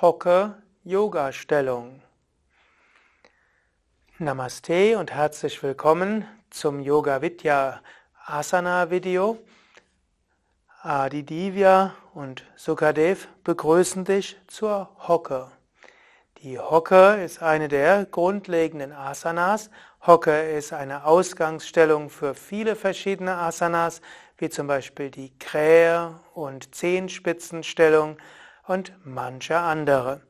Hocke Yoga Stellung. Namaste und herzlich willkommen zum Yoga Vidya Asana Video. Adi Divya und Sukadev begrüßen dich zur Hocke. Die Hocke ist eine der grundlegenden Asanas. Hocke ist eine Ausgangsstellung für viele verschiedene Asanas, wie zum Beispiel die Krähe und Zehenspitzenstellung und manche andere.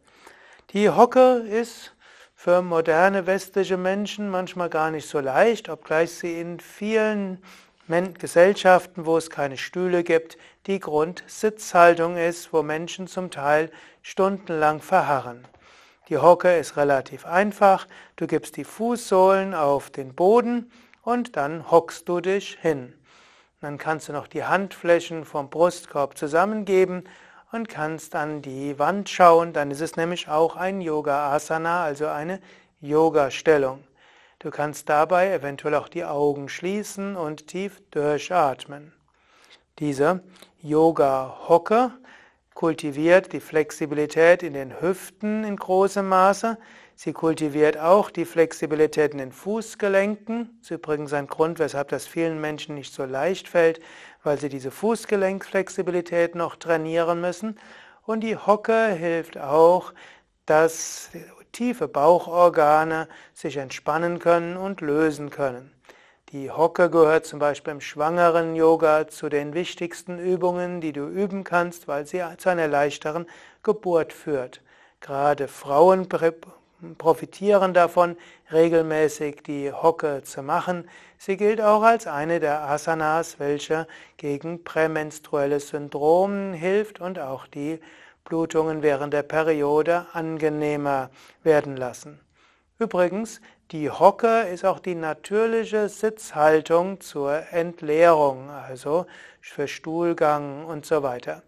Die Hocke ist für moderne westliche Menschen manchmal gar nicht so leicht, obgleich sie in vielen Gesellschaften, wo es keine Stühle gibt, die Grundsitzhaltung ist, wo Menschen zum Teil stundenlang verharren. Die Hocke ist relativ einfach. Du gibst die Fußsohlen auf den Boden und dann hockst du dich hin. Dann kannst du noch die Handflächen vom Brustkorb zusammengeben und kannst an die Wand schauen, dann ist es nämlich auch ein Yoga Asana, also eine Yoga-Stellung. Du kannst dabei eventuell auch die Augen schließen und tief durchatmen. Diese Yoga-Hocke kultiviert die Flexibilität in den Hüften in großem Maße. Sie kultiviert auch die Flexibilität in den Fußgelenken. Das ist übrigens ein Grund, weshalb das vielen Menschen nicht so leicht fällt, weil sie diese Fußgelenkflexibilität noch trainieren müssen. Und die Hocke hilft auch, dass tiefe Bauchorgane sich entspannen können und lösen können. Die Hocke gehört zum Beispiel im schwangeren Yoga zu den wichtigsten Übungen, die du üben kannst, weil sie zu einer leichteren Geburt führt. Gerade Frauen profitieren davon, regelmäßig die Hocke zu machen. Sie gilt auch als eine der Asanas, welche gegen prämenstruelles Syndrom hilft und auch die Blutungen während der Periode angenehmer werden lassen. Übrigens, die Hocke ist auch die natürliche Sitzhaltung zur Entleerung, also für Stuhlgang und so weiter.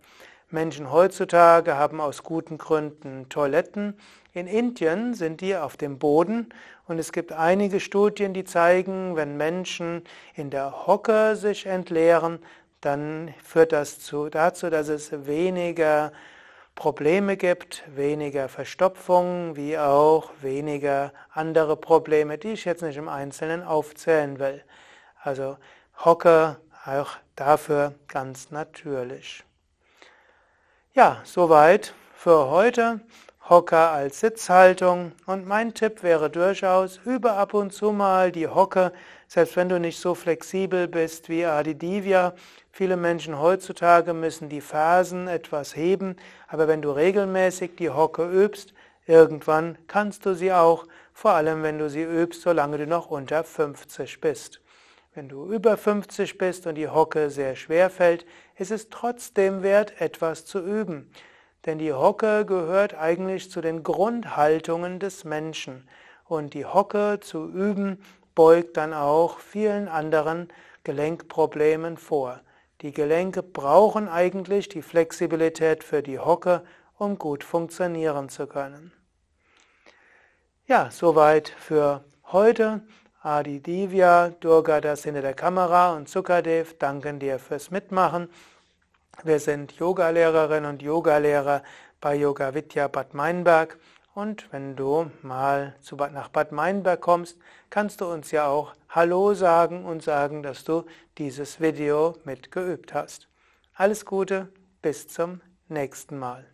Menschen heutzutage haben aus guten Gründen Toiletten. In Indien sind die auf dem Boden und es gibt einige Studien, die zeigen, wenn Menschen in der Hocke sich entleeren, dann führt das zu, dazu, dass es weniger Probleme gibt, weniger Verstopfung, wie auch weniger andere Probleme, die ich jetzt nicht im Einzelnen aufzählen will. Also Hocke auch dafür ganz natürlich. Ja, soweit für heute. Hocker als Sitzhaltung. Und mein Tipp wäre durchaus, übe ab und zu mal die Hocke, selbst wenn du nicht so flexibel bist wie Adi Divya. Viele Menschen heutzutage müssen die Fersen etwas heben, aber wenn du regelmäßig die Hocke übst, irgendwann kannst du sie auch, vor allem wenn du sie übst, solange du noch unter 50 bist. Wenn du über 50 bist und die Hocke sehr schwer fällt, ist es trotzdem wert, etwas zu üben. Denn die Hocke gehört eigentlich zu den Grundhaltungen des Menschen. Und die Hocke zu üben, beugt dann auch vielen anderen Gelenkproblemen vor. Die Gelenke brauchen eigentlich die Flexibilität für die Hocke, um gut funktionieren zu können. Ja, soweit für heute. Adi Divya, Durga, das hinter der Kamera und Sukadev danken dir fürs Mitmachen. Wir sind Yogalehrerinnen und Yogalehrer bei Yoga Vidya Bad Meinberg. Und wenn du mal nach Bad Meinberg kommst, kannst du uns ja auch Hallo sagen und sagen, dass du dieses Video mitgeübt hast. Alles Gute, bis zum nächsten Mal.